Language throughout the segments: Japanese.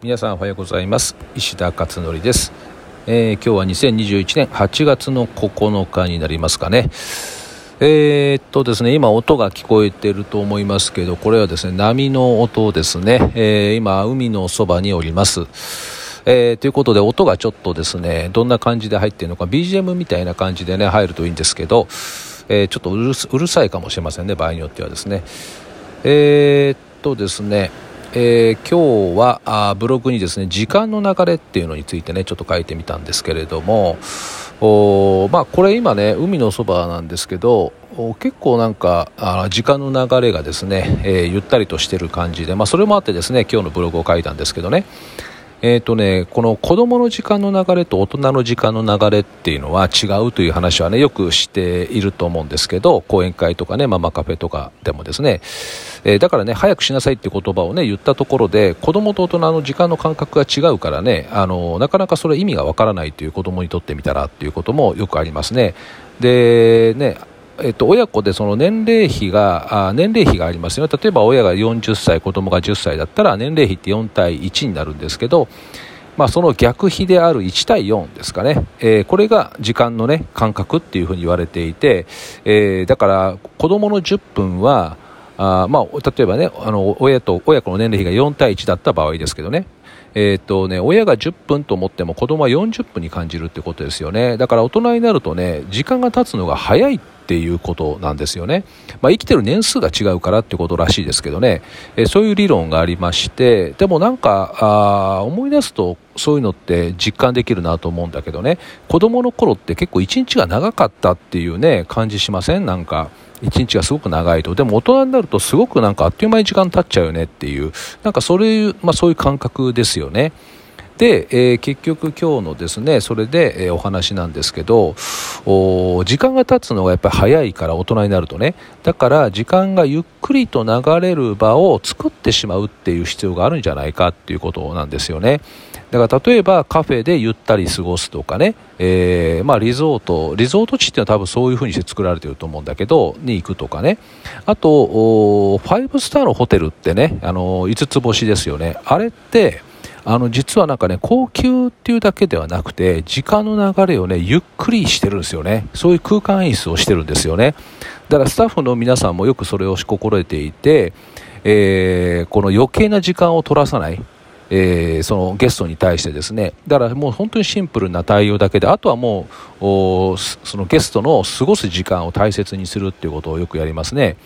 皆さんおはようございます。石田勝則です、えー、今日は2021年8月の9日になりますかね。えー、っとですね今音が聞こえていると思いますけどこれはですね波の音ですね、えー、今海のそばにおります。えー、ということで音がちょっとですねどんな感じで入っているのか BGM みたいな感じでね入るといいんですけど、えー、ちょっとうるさいかもしれませんね場合によってはですね。えー、っとですねえー、今日はあブログにですね時間の流れっていうのについてねちょっと書いてみたんですけれどもおまあこれ今ね海のそばなんですけど結構なんかあ時間の流れがですね、えー、ゆったりとしてる感じで、まあ、それもあってですね今日のブログを書いたんですけどね。えーとね、この子供の時間の流れと大人の時間の流れっていうのは違うという話はねよくしていると思うんですけど講演会とかねママカフェとかでもですね、えー、だからね早くしなさいって言葉をね言ったところで子供と大人の時間の感覚が違うからねあのなかなかそれ意味がわからないという子供にとってみたらっていうこともよくありますね。でねえっと、親子でその年齢比があ年齢比がありますよね。例えば親が40歳子供が10歳だったら年齢比って4対1になるんですけど、まあ、その逆比である1対4ですかね、えー、これが時間の、ね、感覚っていうふうに言われていて、えー、だから子供の10分はあ、まあ、例えばねあの親と親子の年齢比が4対1だった場合ですけどね。えーとね、親が10分と思っても子供は40分に感じるってことですよね。だから大人になるとね時間が経つのが早いっていうことなんですよね、まあ、生きてる年数が違うからってことらしいですけどね、えー、そういう理論がありましてでもなんかあ思い出すとそういうのって実感できるなと思うんだけどね。子供の頃って結構一日が長かったっていうね感じしません？なんか。一日がすごく長いと。でも大人になるとすごくなんかあっという間に時間経っちゃうよねっていう。なんかそれ、まあ、そういう感覚ですよね。で、えー、結局今日のですねそれで、えー、お話なんですけど時間が経つのがやっぱり早いから大人になるとね。だから時間がゆっくりと流れる場を作ってしまうっていう必要があるんじゃないかっていうことなんですよね。だから例えばカフェでゆったり過ごすとかね、えー、まあ、リゾート。リゾート地っていうのは多分そういう風にして作られてると思うんだけどに行くとかね。あと5スターのホテルってねあの5つ星ですよね。あれってあの実はなんかね高級っていうだけではなくて時間の流れをねゆっくりしてるんですよね。そういう空間演出をしてるんですよね。だからスタッフの皆さんもよくそれを心得ていて、えー、この余計な時間を取らさない。えー、そのゲストに対してですねだからもう本当にシンプルな対応だけであとはもうそのゲストの過ごす時間を大切にするっていうことをよくやりますね。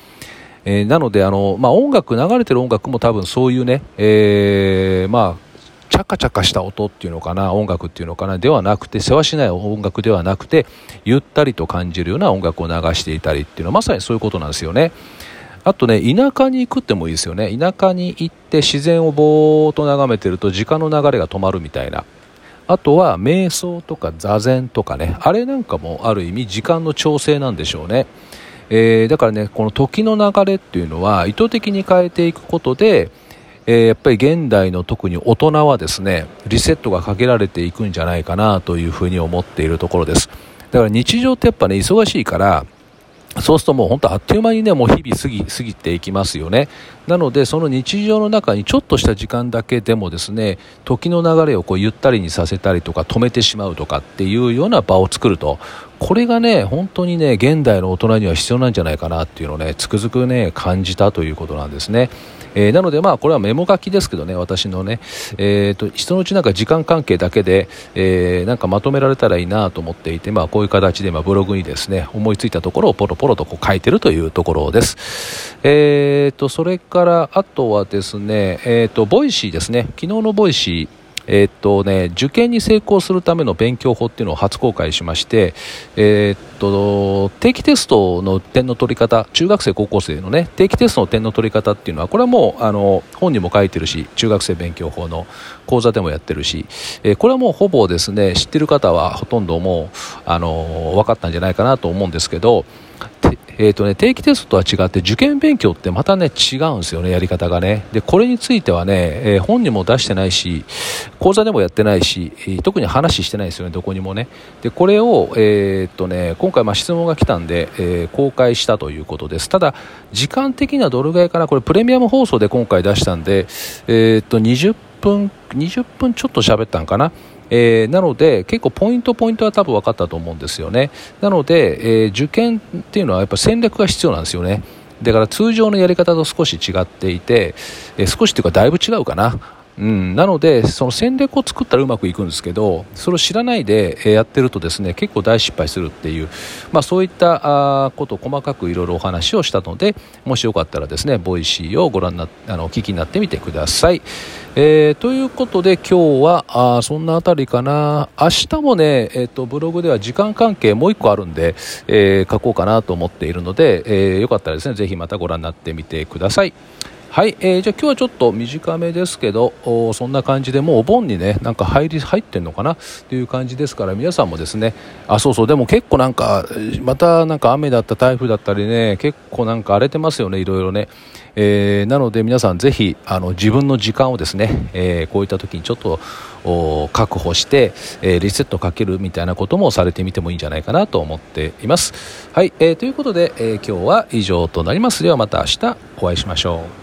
えー、なのであの、まあ、音楽流れてる音楽も多分そういうね、えー、まあチャカチャカした音っていうのかな音楽っていうのかなではなくて世話しない音楽ではなくてゆったりと感じるような音楽を流していたりっていうのはまさにそういうことなんですよねあとね田舎に行くってもいいですよね。田舎に行って自然をぼーっと眺めてると時間の流れが止まるみたいな。あとは瞑想とか座禅とかね。あれなんかもある意味時間の調整なんでしょうね。えー、だからねこの時の流れっていうのは意図的に変えていくことでえー、やっぱり現代の特に大人はですねリセットがかけられていくんじゃないかなというふうに思っているところです。だから日常ってやっぱね忙しいからそうするともう本当あっという間にね、もう日々過ぎ、過ぎていきますよね。なので、その日常の中にちょっとした時間だけでもですね、時の流れをこうゆったりにさせたりとか止めてしまうとかっていうような場を作ると、これがね、本当にね、現代の大人には必要なんじゃないかなっていうのをね、つくづくね、感じたということなんですね。えー、なので、まあ、これはメモ書きですけどね、私のね、えーと、人のうちなんか時間関係だけで、えー、なんかまとめられたらいいなと思っていて、まあ、こういう形で、まあ、ブログにですね、思いついたところをポロポロとこう書いてるというところです。えーと、それから、あとはですね、えーと、 Voicy ですね、昨日の Voicy、えー、っとね、受験に成功するための勉強法っていうのを初公開しまして、えー、っと定期テストの点の取り方中学生高校生のね定期テストの点の取り方っていうのはこれはもうあの本にも書いてるし中学生勉強法の講座でもやってるし、えー、これはもうほぼですね知ってる方はほとんどもうあの分かったんじゃないかなと思うんですけどえーとね、定期テストとは違って受験勉強ってまたね違うんですよねやり方がね。でこれについてはね、えー、本にも出してないし講座でもやってないし、えー、特に話してないですよねどこにもね。でこれを、えーとね、今回ま質問が来たんで、え、公開したということです。ただ時間的にはどれぐらいかなこれプレミアム放送で今回出したんで、えーと20分20分ちょっと喋ったんかな。えー、なので結構ポイントポイントは多分分かったと思うんですよね。なので、えー、受験っていうのはやっぱ戦略が必要なんですよね。だから通常のやり方と少し違っていて、えー、少しというかだいぶ違うかな。うん、なので、その戦略を作ったらうまくいくんですけど、それを知らないでやってるとですね、結構大失敗するっていう、まあ、そういったことを細かくいろいろお話をしたので、もしよかったらですね、 Voicy をご覧な、あの、お聞きになってみてください。えー、ということで今日はあそんなあたりかな明日もね、えーと、ブログでは時間関係もう1個あるんで、えー、書こうかなと思っているので、えー、よかったらですねぜひまたご覧になってみてください。はい、えー、じゃあ今日はちょっと短めですけどそんな感じでもうお盆にねなんか入り入ってんのかな？っていう感じですから皆さんもですねあそうそうでも結構なんかまたなんか雨だった台風だったりね結構なんか荒れてますよねいろいろね、えー、なので皆さんぜひあの自分の時間をですね、えー、こういった時にちょっと確保して、えー、リセットかけるみたいなこともされてみてもいいんじゃないかなと思っています。はい、えー、ということで、えー、今日は以上となります。ではまた明日お会いしましょう。